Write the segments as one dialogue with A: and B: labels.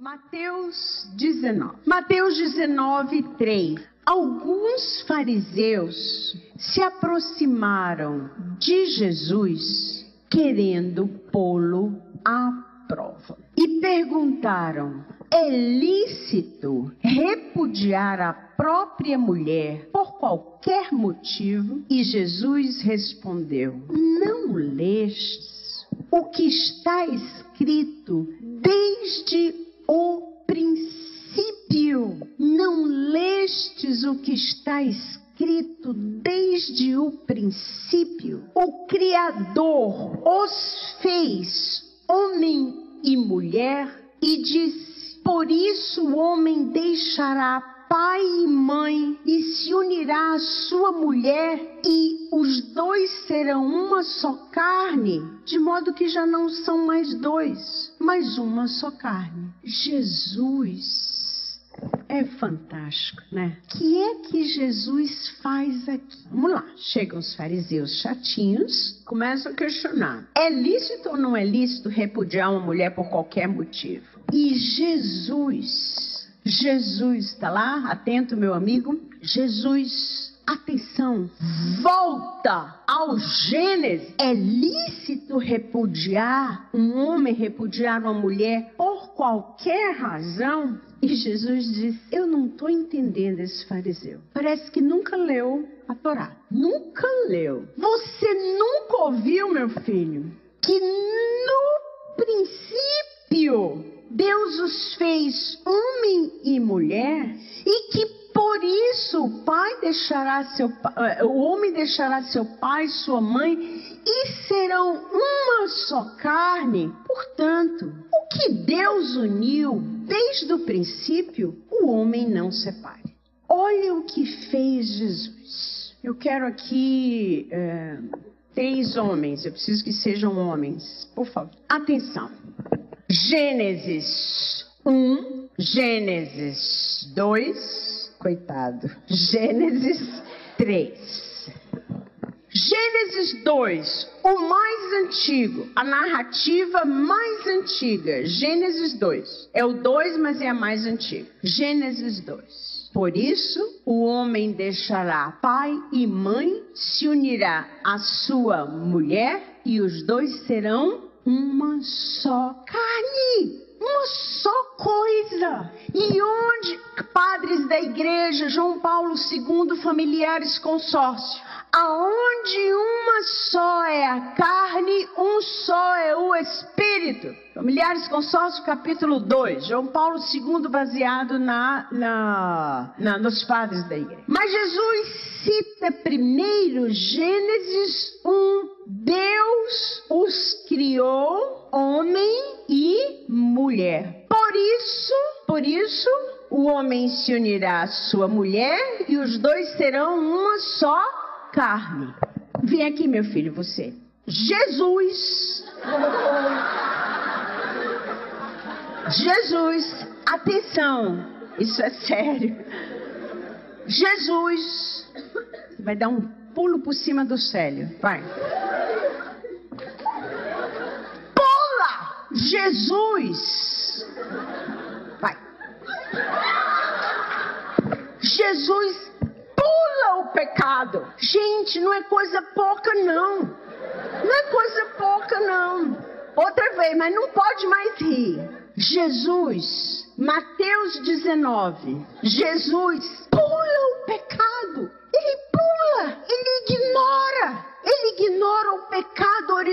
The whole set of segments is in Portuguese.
A: Mateus 19. Mateus 19, 3. Alguns fariseus se aproximaram de Jesus querendo pô-lo à prova e perguntaram: é lícito repudiar a própria mulher por qualquer motivo? E Jesus respondeu: Não lestes o que está escrito desde o princípio? Não lestes o que está escrito desde o princípio? O Criador os fez homem e mulher e disse por isso o homem deixará pai e mãe e se unirá à sua mulher e os dois serão uma só carne, de modo que já não são mais dois, mas uma só carne. Jesus é fantástico, né? O que é que Jesus faz aqui? Vamos lá. Chegam os fariseus chatinhos, começam a questionar: é lícito ou não é lícito repudiar uma mulher por qualquer motivo? E Jesus, Jesus está lá, atento, meu amigo. Jesus, atenção, volta ao Gênesis. É lícito repudiar um homem, repudiar uma mulher por qualquer razão? E Jesus disse: Eu não estou entendendo esse fariseu. Parece que nunca leu a Torá. Nunca leu. Você nunca ouviu, meu filho, que no princípio Deus os fez homem e mulher e que por isso o pai deixará seu eh, o homem deixará seu pai, sua mãe e serão uma só carne. Portanto, o que Deus uniu desde o princípio, o homem não separe. Olha o que fez Jesus. Eu quero aqui é, três homens. Eu preciso que sejam homens. Por favor. Atenção. Gênesis 1, Gênesis 2, coitado. Gênesis 3. Gênesis 2, o mais antigo, a narrativa mais antiga. Gênesis 2. É o 2, mas é a mais antiga. Gênesis 2. Por isso, o homem deixará pai e mãe, se unirá à sua mulher, e os dois serão uma só carne, uma só coisa. E onde, padres da igreja, João Paulo II, familiares consórcio, aonde uma só é a carne, um só é o espírito. Familiares Consórcio, capítulo 2, João Paulo II, baseado na, na, na, nos padres da igreja. Mas Jesus cita primeiro Gênesis 1, Deus os criou homem e mulher. Por isso, por isso, o homem se unirá à sua mulher e os dois serão uma só carne. Vem aqui, meu filho, você. Jesus. Jesus, atenção, isso é sério. Jesus vai dar um pulo por cima do célio. Vai. Jesus. Vai. Jesus pula o pecado. Gente, não é coisa pouca, não. Não é coisa pouca, não. Outra vez, mas não pode mais rir. Jesus, Mateus 19. Jesus pula o pecado. Ele pula, ele ignora. Ele ignora o pecado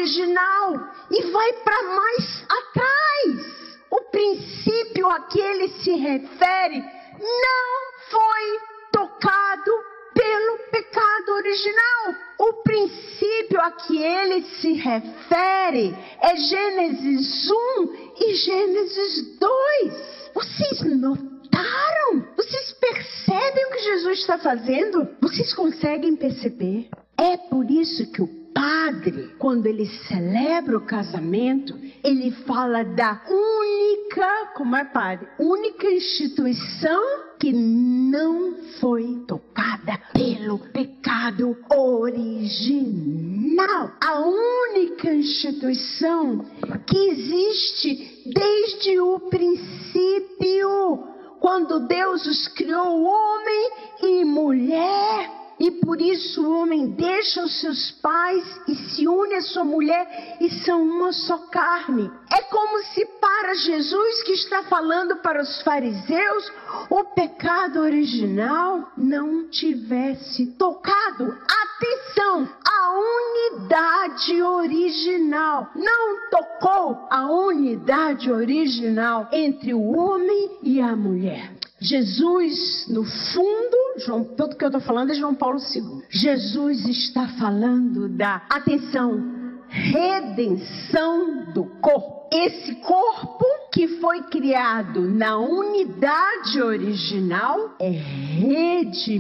A: original e vai para mais atrás. O princípio a que ele se refere não foi tocado pelo pecado original. O princípio a que ele se refere é Gênesis 1 e Gênesis 2. Vocês notaram? Vocês percebem o que Jesus está fazendo? Vocês conseguem perceber? É por isso que o padre, quando ele celebra o casamento, ele fala da única, como é padre? Única instituição que não foi tocada pelo pecado original. A única instituição que existe desde o princípio quando Deus os criou homem e mulher. E por isso o homem deixa os seus pais e se une à sua mulher e são uma só carne. É como se para Jesus que está falando para os fariseus, o pecado original não tivesse tocado. Atenção, a unidade original não tocou a unidade original entre o homem e a mulher. Jesus, no fundo, João, tudo que eu estou falando é João Paulo II. Jesus está falando da atenção, redenção do corpo. Esse corpo que foi criado na unidade original é redimido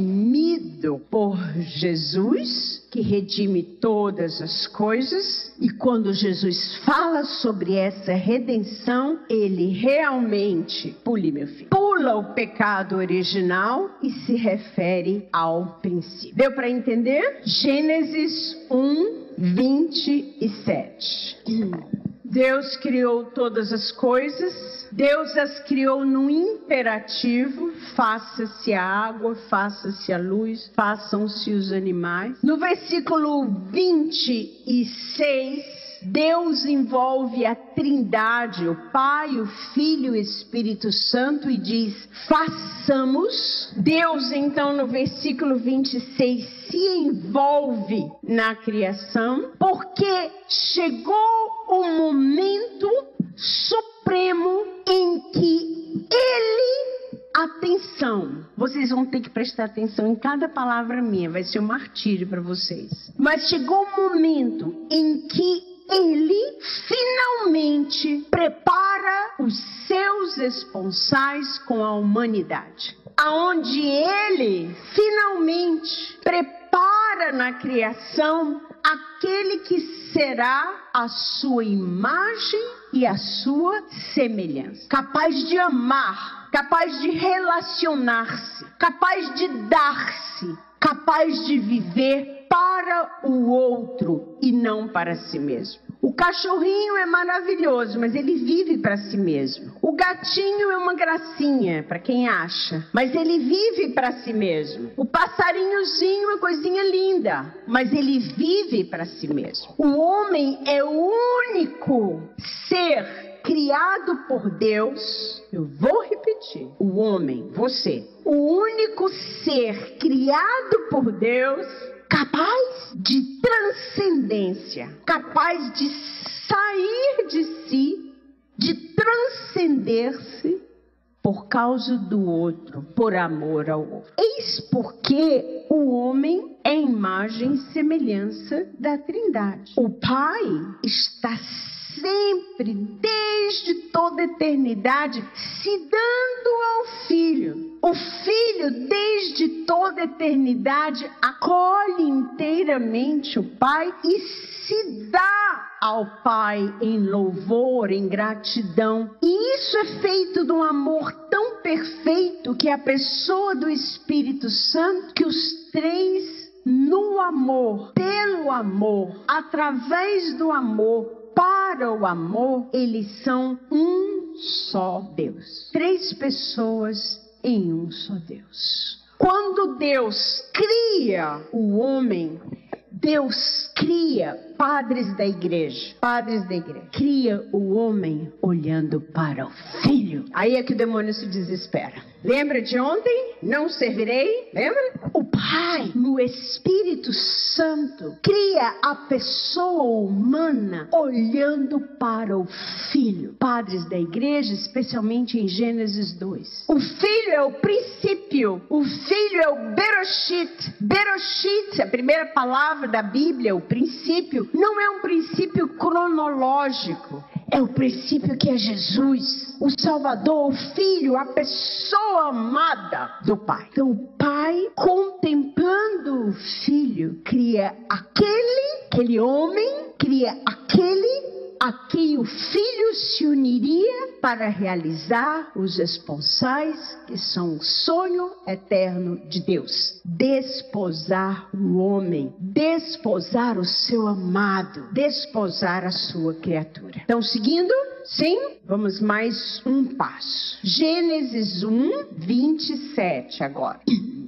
A: por Jesus, que redime todas as coisas. E quando Jesus fala sobre essa redenção, ele realmente, pule meu filho, pula o pecado original e se refere ao princípio. Deu para entender? Gênesis 1, 27. Deus criou todas as coisas, Deus as criou no imperativo: faça-se a água, faça-se a luz, façam-se os animais. No versículo 26, Deus envolve a Trindade, o Pai, o Filho e o Espírito Santo e diz: façamos. Deus, então, no versículo 26, se envolve na criação, porque chegou o momento supremo em que Ele atenção. Vocês vão ter que prestar atenção em cada palavra minha, vai ser um martírio para vocês. Mas chegou o momento em que ele finalmente prepara os seus responsais com a humanidade. Aonde ele finalmente prepara na criação aquele que será a sua imagem e a sua semelhança, capaz de amar, capaz de relacionar-se, capaz de dar-se, capaz de viver para o outro e não para si mesmo. O cachorrinho é maravilhoso, mas ele vive para si mesmo. O gatinho é uma gracinha, para quem acha, mas ele vive para si mesmo. O passarinhozinho é uma coisinha linda, mas ele vive para si mesmo. O homem é o único ser criado por Deus. Eu vou repetir: o homem, você, o único ser criado por Deus capaz de transcendência, capaz de sair de si, de transcender-se por causa do outro, por amor ao outro. Eis porque o homem é imagem e semelhança da Trindade. O Pai está sempre, desde toda eternidade, se dando ao Filho. O Filho, desde toda eternidade, acolhe inteiramente o Pai e se dá ao Pai em louvor, em gratidão. E isso é feito de um amor tão perfeito que a pessoa do Espírito Santo, que os três no amor, pelo amor, através do amor, para o amor, eles são um só Deus. Três pessoas em um só Deus. Quando Deus cria o homem, Deus cria padres da igreja, padres da igreja, cria o homem olhando para o filho. Aí é que o demônio se desespera. Lembra de ontem? Não servirei? Lembra? O Pai, no Espírito Santo, cria a pessoa humana olhando para o Filho. Padres da igreja, especialmente em Gênesis 2. O Filho é o princípio. O Filho é o Beroshit. Beroshit, a primeira palavra da Bíblia, o princípio, não é um princípio cronológico. É o princípio que é Jesus, o Salvador, o Filho, a pessoa amada do Pai. Então, o Pai, contemplando o Filho, cria aquele, aquele homem, cria aquele a quem o filho se uniria para realizar os esponsais que são o sonho eterno de Deus. Desposar o homem, desposar o seu amado, desposar a sua criatura. Então, seguindo, sim, vamos mais um passo. Gênesis 1, 27 agora.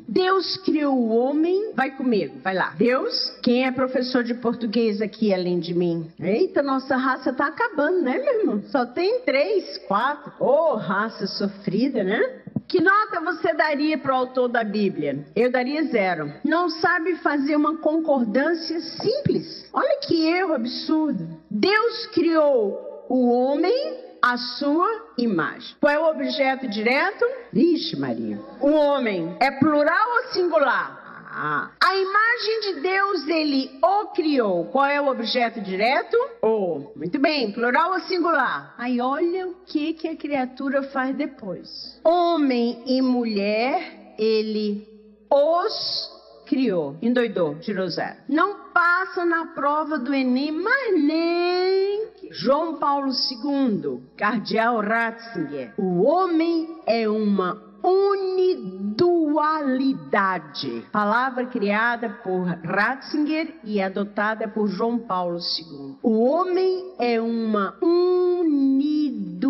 A: Deus criou o homem. Vai comigo, vai lá. Deus, quem é professor de português aqui além de mim? Eita, nossa raça tá acabando, né, meu irmão? Só tem três, quatro. Ô, oh, raça sofrida, né? Que nota você daria para o autor da Bíblia? Eu daria zero. Não sabe fazer uma concordância simples. Olha que erro absurdo. Deus criou o homem a sua imagem. Qual é o objeto direto? Vixe, Maria. O homem é plural ou singular? Ah. A imagem de Deus, ele o criou. Qual é o objeto direto? O. Muito bem, plural ou singular? Aí olha o que, que a criatura faz depois. Homem e mulher, ele os criou. Endoidou, tirou zero. Não passa na prova do Enem, mas nem João Paulo II, cardeal Ratzinger. O homem é uma unidualidade. Palavra criada por Ratzinger e adotada por João Paulo II. O homem é uma unidualidade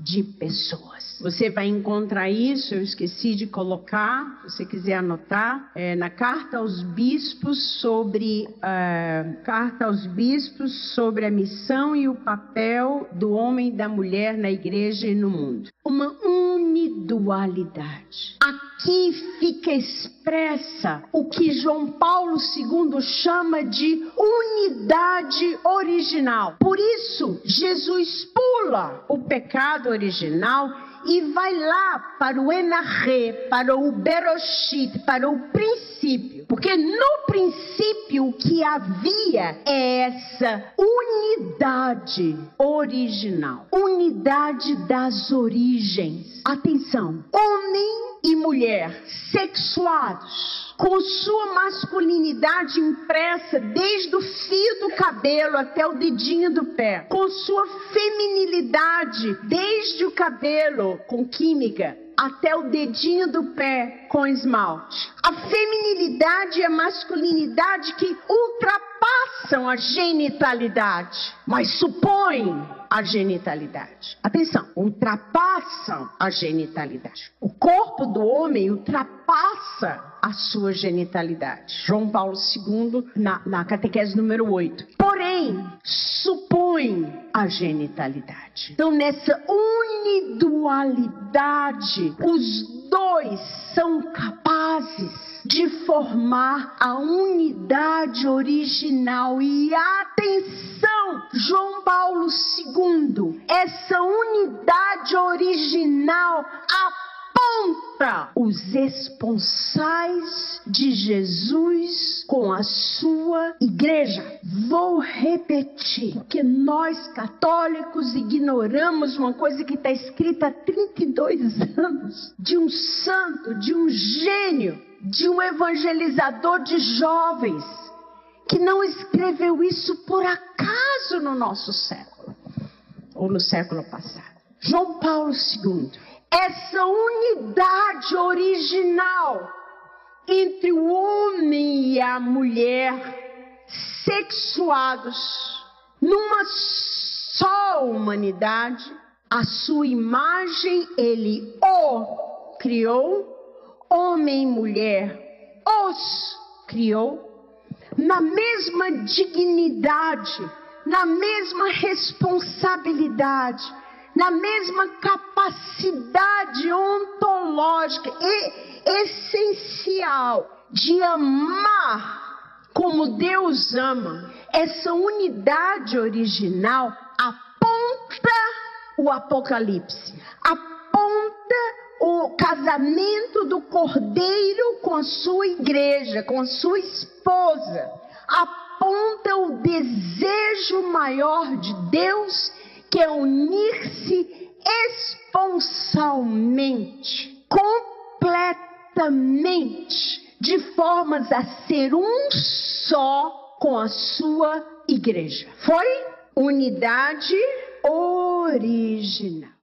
A: de pessoas. Você vai encontrar isso, eu esqueci de colocar, se você quiser anotar, é, na carta aos bispos sobre uh, carta aos bispos sobre a missão e o papel do homem e da mulher na igreja e no mundo. Uma unidualidade. Aqui fica expressa o que João Paulo II chama de unidade original. Por isso, Jesus pula o pecado original e vai lá para o Enarre, para o Beroshit, para o princípio. Porque no princípio o que havia é essa unidade original, unidade das origens. Atenção, homem e mulher sexuados com sua masculinidade impressa desde o fio do cabelo até o dedinho do pé, com sua feminilidade desde o cabelo com química até o dedinho do pé com esmalte. A feminilidade e a masculinidade que ultrapassam a genitalidade, mas supõem a genitalidade. Atenção, ultrapassam a genitalidade. O corpo do homem ultrapassa a sua genitalidade. João Paulo II, na, na catequese número 8. Porém, supõe a genitalidade. Então, nessa unidualidade, os dois são capazes de formar a unidade original. E atenção, João Paulo II, essa unidade original aponta os esponsais de Jesus com a sua igreja. Vou repetir, porque nós católicos ignoramos uma coisa que está escrita há 32 anos de um santo, de um gênio de um evangelizador de jovens que não escreveu isso por acaso no nosso século ou no século passado. João Paulo II. Essa unidade original entre o homem e a mulher sexuados numa só humanidade, a sua imagem ele o criou homem e mulher, os criou na mesma dignidade, na mesma responsabilidade, na mesma capacidade ontológica e essencial de amar como Deus ama. Essa unidade original aponta o Apocalipse, aponta o casamento do cordeiro com a sua igreja, com a sua esposa, aponta o desejo maior de Deus, que é unir-se esponsalmente, completamente, de formas a ser um só com a sua igreja. Foi unidade original.